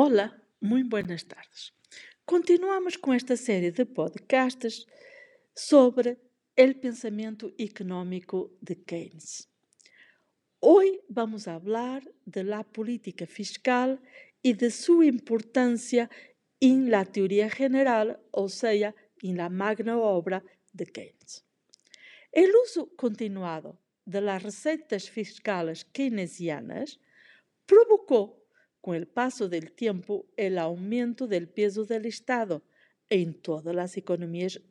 Olá, muito buenas tardes. Continuamos com esta série de podcasts sobre o pensamento económico de Keynes. Hoy vamos falar de la política fiscal e de sua importância em la teoria general, ou seja, em la magna obra de Keynes. El uso continuado de las recetas fiscales keynesianas provocó con el paso del tiempo el aumento del peso del Estado en todas las economías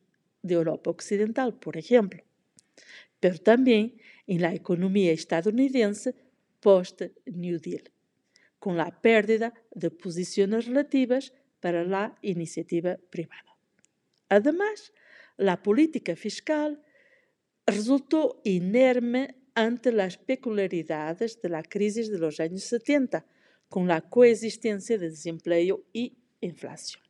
de Europa Occidental, por ejemplo, pero también en la economía estadounidense post-New Deal, con la pérdida de posiciones relativas para la iniciativa privada. Además, la política fiscal resultó inerme ante las peculiaridades de la crisis de los años 70, com a coexistência de desempleo e inflação.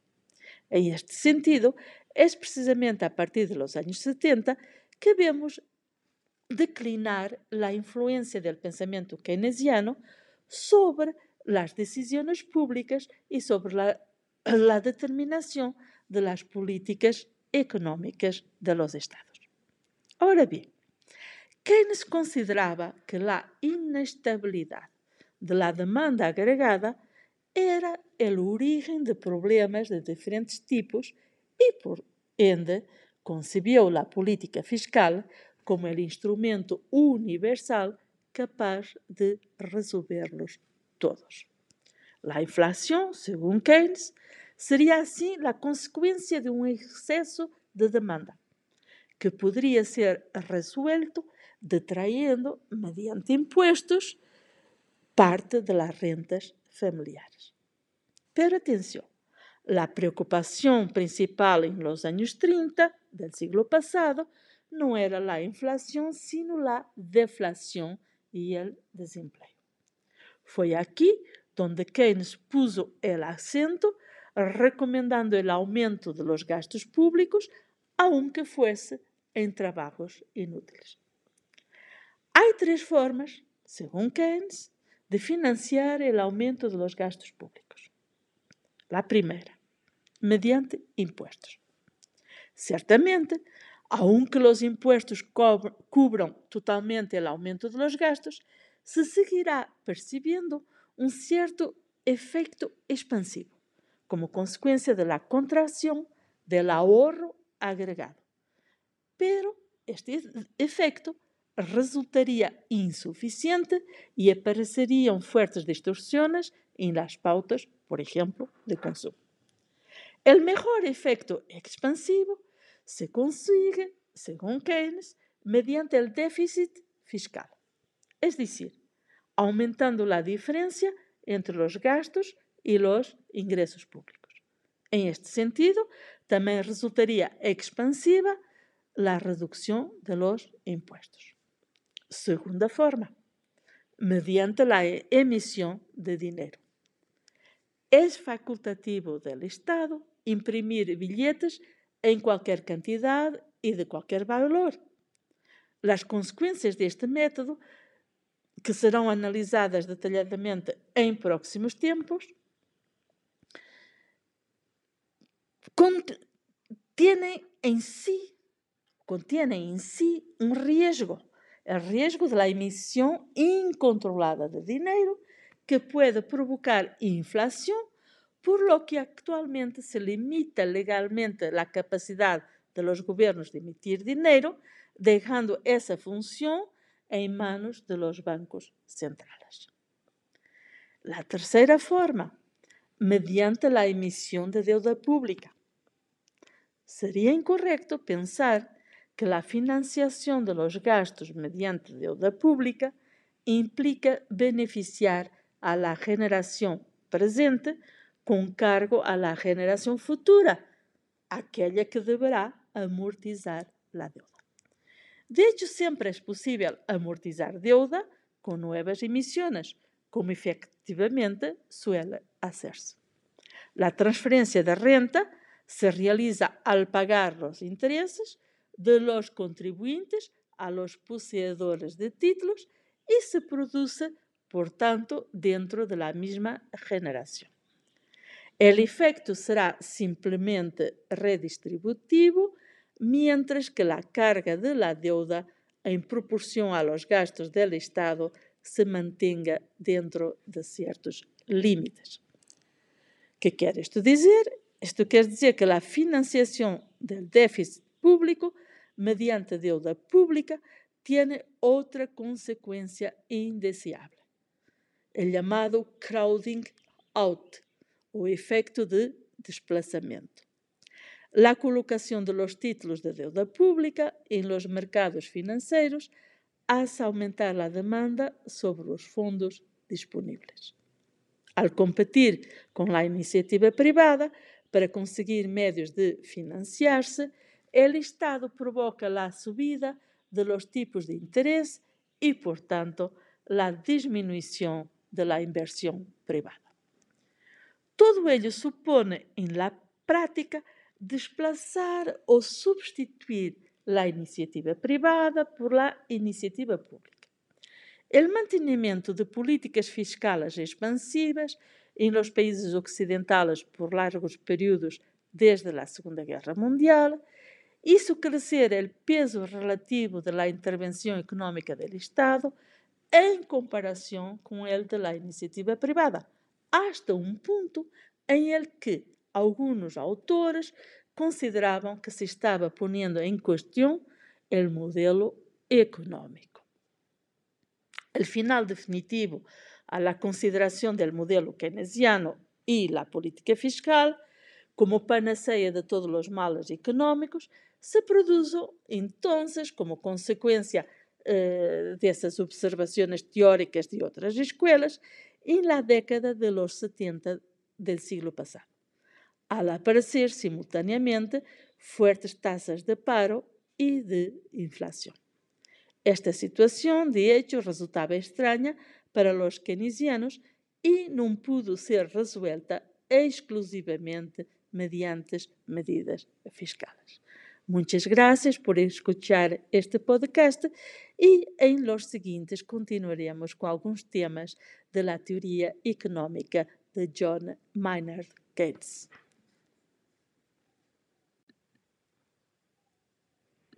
Em este sentido, é precisamente a partir dos anos 70 que vemos declinar a influência do pensamento keynesiano sobre as decisões públicas e sobre a determinação das de las políticas económicas de los estados. Ora bem, Keynes considerava que a inestabilidade de la demanda agregada era el origen de problemas de diferentes tipos y por ende concibió la política fiscal como el instrumento universal capaz de resolverlos todos. La inflación, según Keynes, sería así la consecuencia de un exceso de demanda, que podría ser resuelto detrayendo mediante impuestos parte de las rentas familiares. Pero atención, la preocupación principal en los años 30 del siglo pasado no era la inflación, sino la deflación y el desempleo. Fue aquí donde Keynes puso el acento recomendando el aumento de los gastos públicos, aunque fuese en trabajos inútiles. Hay tres formas, según Keynes, de financiar el aumento de los gastos públicos. La primera, mediante impuestos. Ciertamente, aunque los impuestos cubran totalmente el aumento de los gastos, se seguirá percibiendo un cierto efecto expansivo, como consecuencia de la contracción del ahorro agregado. Pero este efecto resultaria insuficiente e apareceriam fuertes distorsiones em las pautas, por exemplo, de consumo. O melhor efecto expansivo se consigue, según Keynes, mediante o déficit fiscal, es decir, aumentando a diferença entre os gastos e os ingressos públicos. En este sentido, también resultaría expansiva la reducción de los impuestos. Segunda forma, mediante la emisión de dinero. Es facultativo del Estado imprimir billetes en cualquier cantidad y de cualquier valor. Las consecuencias de este método, que serão analisadas detalhadamente em próximos tempos, contienen en sí, contienen en sí un riesgo el riesgo de la emisión incontrolada de dinero que puede provocar inflación, por lo que actualmente se limita legalmente la capacidad de los gobiernos de emitir dinero, dejando esa función en manos de los bancos centrales. La tercera forma, mediante la emisión de deuda pública. Sería incorrecto pensar que la financiación de los gastos mediante deuda pública implica beneficiar a la generación presente con cargo a la generación futura, aquella que deberá amortizar la deuda. De hecho, siempre es posible amortizar deuda con nuevas emisiones, como efectivamente suele hacerse. La transferencia de renta se realiza al pagar los intereses de los contribuyentes a los poseedores de títulos y se produce, por tanto, dentro de la misma generación. El efecto será simplemente redistributivo, mientras que la carga de la deuda en proporción a los gastos del Estado se mantenga dentro de ciertos límites. ¿Qué quiere esto decir? Esto quiere decir que la financiación del déficit público mediante deuda pública tiene otra consecuencia indeseable, el llamado crowding out o efecto de desplazamiento. La colocación de los títulos de deuda pública en los mercados financieros hace aumentar la demanda sobre los fondos disponibles. Al competir con la iniciativa privada para conseguir medios de financiarse, el Estado provoca la subida de los tipos de interés y, por tanto, la disminución de la inversión privada. Todo ello supone en la práctica desplazar o sustituir la iniciativa privada por la iniciativa pública. El mantenimiento de políticas fiscales expansivas en los países occidentales por largos períodos desde la Segunda Guerra Mundial hizo crecer el peso relativo de la intervención económica del Estado en comparación con el de la iniciativa privada, hasta un punto en el que algunos autores consideraban que se estaba poniendo en cuestión el modelo económico. El final definitivo a la consideración del modelo keynesiano y la política fiscal como panacea de todos los males económicos se produjo entonces como consecuencia eh, de esas observaciones teóricas de otras escuelas en la década de los 70 del siglo pasado, al aparecer simultáneamente fuertes tasas de paro y de inflación. Esta situación, de hecho, resultaba extraña para los keynesianos y no pudo ser resuelta exclusivamente mediante medidas fiscales. Muchas gracias por escuchar este podcast y en los siguientes continuaremos con algunos temas de la teoría económica de John Maynard Keynes.